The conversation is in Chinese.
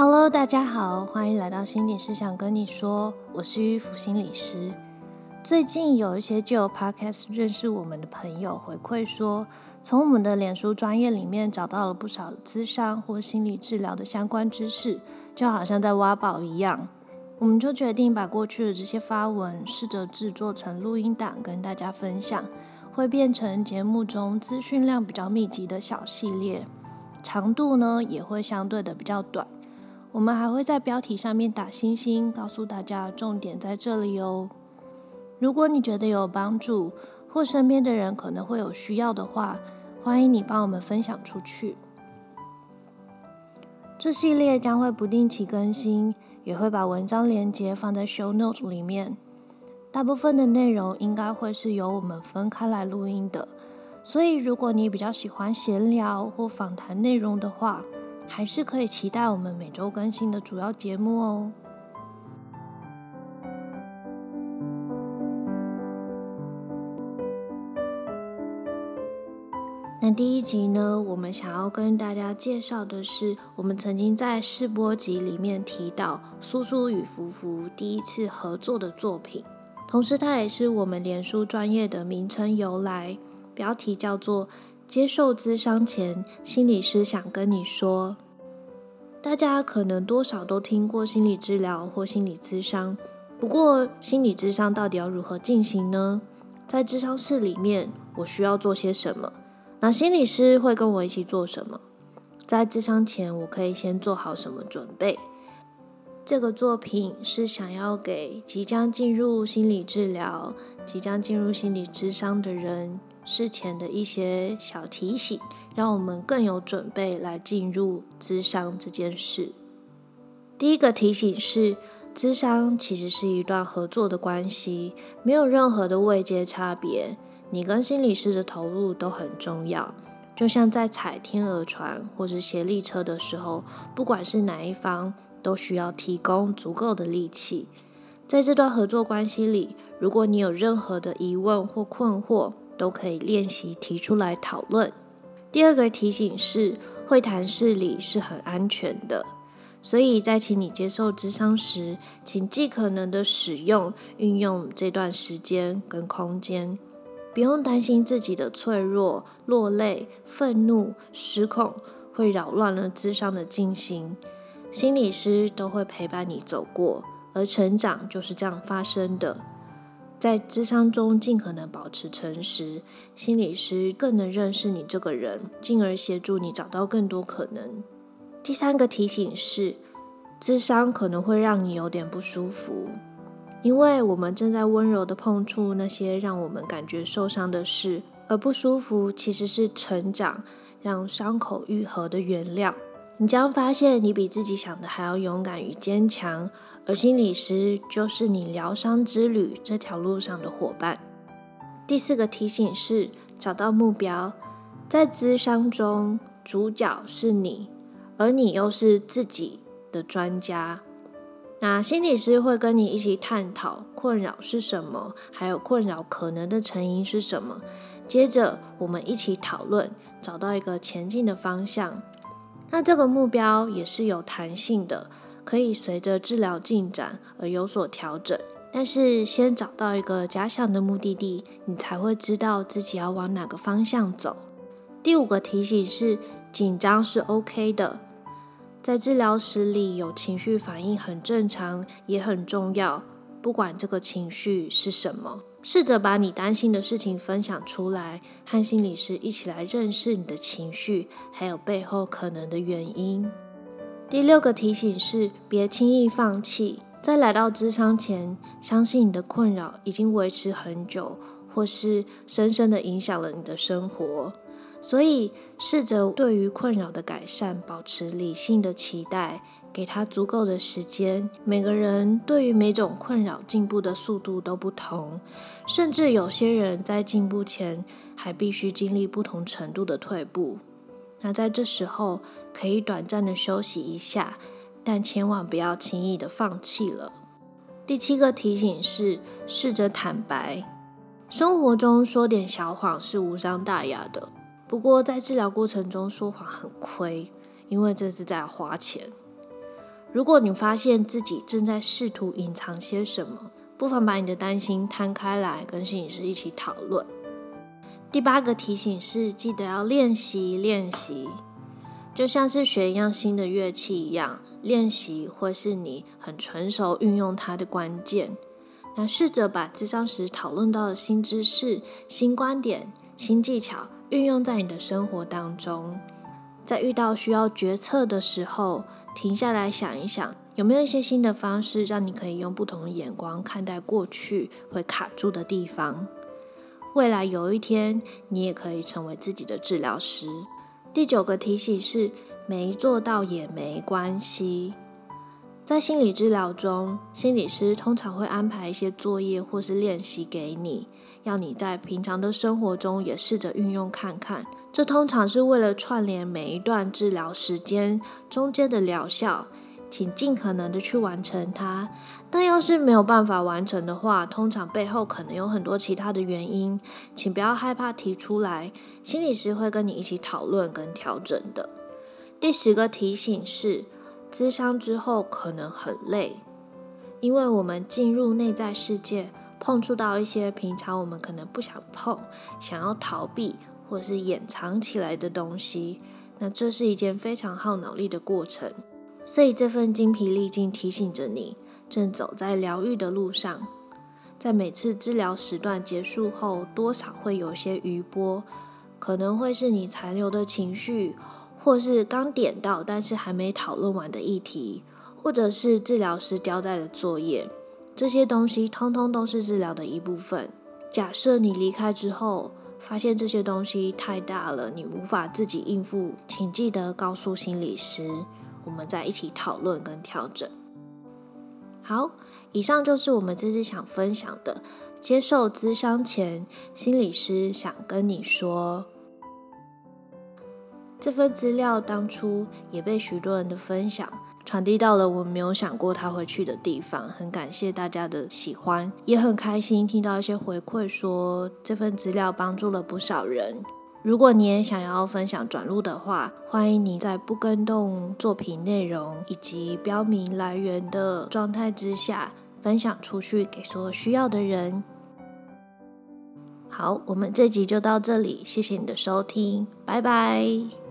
Hello，大家好，欢迎来到心理师想跟你说，我是玉福心理师。最近有一些就有 Podcast 认识我们的朋友回馈说，从我们的脸书专业里面找到了不少咨商或心理治疗的相关知识，就好像在挖宝一样。我们就决定把过去的这些发文试着制作成录音档跟大家分享，会变成节目中资讯量比较密集的小系列，长度呢也会相对的比较短。我们还会在标题上面打星星，告诉大家重点在这里哦。如果你觉得有帮助，或身边的人可能会有需要的话，欢迎你帮我们分享出去。这系列将会不定期更新，也会把文章连接放在 show note 里面。大部分的内容应该会是由我们分开来录音的，所以如果你比较喜欢闲聊或访谈内容的话，还是可以期待我们每周更新的主要节目哦。那第一集呢，我们想要跟大家介绍的是，我们曾经在试播集里面提到苏苏与福福第一次合作的作品，同时它也是我们脸书专业的名称由来，标题叫做“接受咨商前，心理师想跟你说”。大家可能多少都听过心理治疗或心理咨商，不过心理咨商到底要如何进行呢？在咨商室里面，我需要做些什么？那心理师会跟我一起做什么？在咨商前，我可以先做好什么准备？这个作品是想要给即将进入心理治疗、即将进入心理咨商的人事前的一些小提醒，让我们更有准备来进入咨商这件事。第一个提醒是，咨商其实是一段合作的关系，没有任何的位阶差别。你跟心理师的投入都很重要，就像在踩天鹅船或是协力车的时候，不管是哪一方，都需要提供足够的力气。在这段合作关系里，如果你有任何的疑问或困惑，都可以练习提出来讨论。第二个提醒是，会谈室里是很安全的，所以在请你接受智商时，请尽可能的使用、运用这段时间跟空间。不用担心自己的脆弱、落泪、愤怒、失控会扰乱了智商的进行。心理师都会陪伴你走过，而成长就是这样发生的。在智商中尽可能保持诚实，心理师更能认识你这个人，进而协助你找到更多可能。第三个提醒是，智商可能会让你有点不舒服。因为我们正在温柔地碰触那些让我们感觉受伤的事，而不舒服其实是成长，让伤口愈合的原料。你将发现你比自己想的还要勇敢与坚强，而心理师就是你疗伤之旅这条路上的伙伴。第四个提醒是找到目标，在咨商中，主角是你，而你又是自己的专家。那心理师会跟你一起探讨困扰是什么，还有困扰可能的成因是什么。接着我们一起讨论，找到一个前进的方向。那这个目标也是有弹性的，可以随着治疗进展而有所调整。但是先找到一个假想的目的地，你才会知道自己要往哪个方向走。第五个提醒是，紧张是 OK 的。在治疗室里有情绪反应很正常，也很重要。不管这个情绪是什么，试着把你担心的事情分享出来，和心理师一起来认识你的情绪，还有背后可能的原因。第六个提醒是，别轻易放弃。在来到咨商前，相信你的困扰已经维持很久，或是深深的影响了你的生活。所以，试着对于困扰的改善保持理性的期待，给他足够的时间。每个人对于每种困扰进步的速度都不同，甚至有些人在进步前还必须经历不同程度的退步。那在这时候，可以短暂的休息一下，但千万不要轻易的放弃了。第七个提醒是，试着坦白。生活中说点小谎是无伤大雅的。不过，在治疗过程中说谎很亏，因为这是在花钱。如果你发现自己正在试图隐藏些什么，不妨把你的担心摊开来，跟心理师一起讨论。第八个提醒是，记得要练习练习，就像是学一样新的乐器一样，练习会是你很纯熟运用它的关键。那试着把咨商时讨论到的新知识、新观点、新技巧运用在你的生活当中。在遇到需要决策的时候，停下来想一想，有没有一些新的方式，让你可以用不同的眼光看待过去会卡住的地方。未来有一天，你也可以成为自己的治疗师。第九个提醒是，没做到也没关系。在心理治疗中，心理师通常会安排一些作业或是练习给你，要你在平常的生活中也试着运用看看。这通常是为了串联每一段治疗时间中间的疗效，请尽可能的去完成它。但要是没有办法完成的话，通常背后可能有很多其他的原因，请不要害怕提出来，心理师会跟你一起讨论跟调整的。第十个提醒是，咨商之后可能很累，因为我们进入内在世界，碰触到一些平常我们可能不想碰，想要逃避。或是掩藏起来的东西，那这是一件非常耗脑力的过程。所以这份精疲力尽提醒着你，正走在疗愈的路上。在每次治疗时段结束后，多少会有些余波，可能会是你残留的情绪，或是刚点到但是还没讨论完的议题，或者是治疗师交代的作业。这些东西通通都是治疗的一部分。假设你离开之后，发现这些东西太大了，你无法自己应付，请记得告诉心理师，我们再一起讨论跟调整。好，以上就是我们这次想分享的。接受咨商前，心理师想跟你说，这份资料当初也被许多人的分享。传递到了我没有想过他会去的地方，很感谢大家的喜欢，也很开心听到一些回馈说这份资料帮助了不少人。如果你也想要分享转录的话，欢迎你在不更动作品内容以及标明来源的状态之下分享出去给所有需要的人。好，我们这集就到这里，谢谢你的收听，拜拜。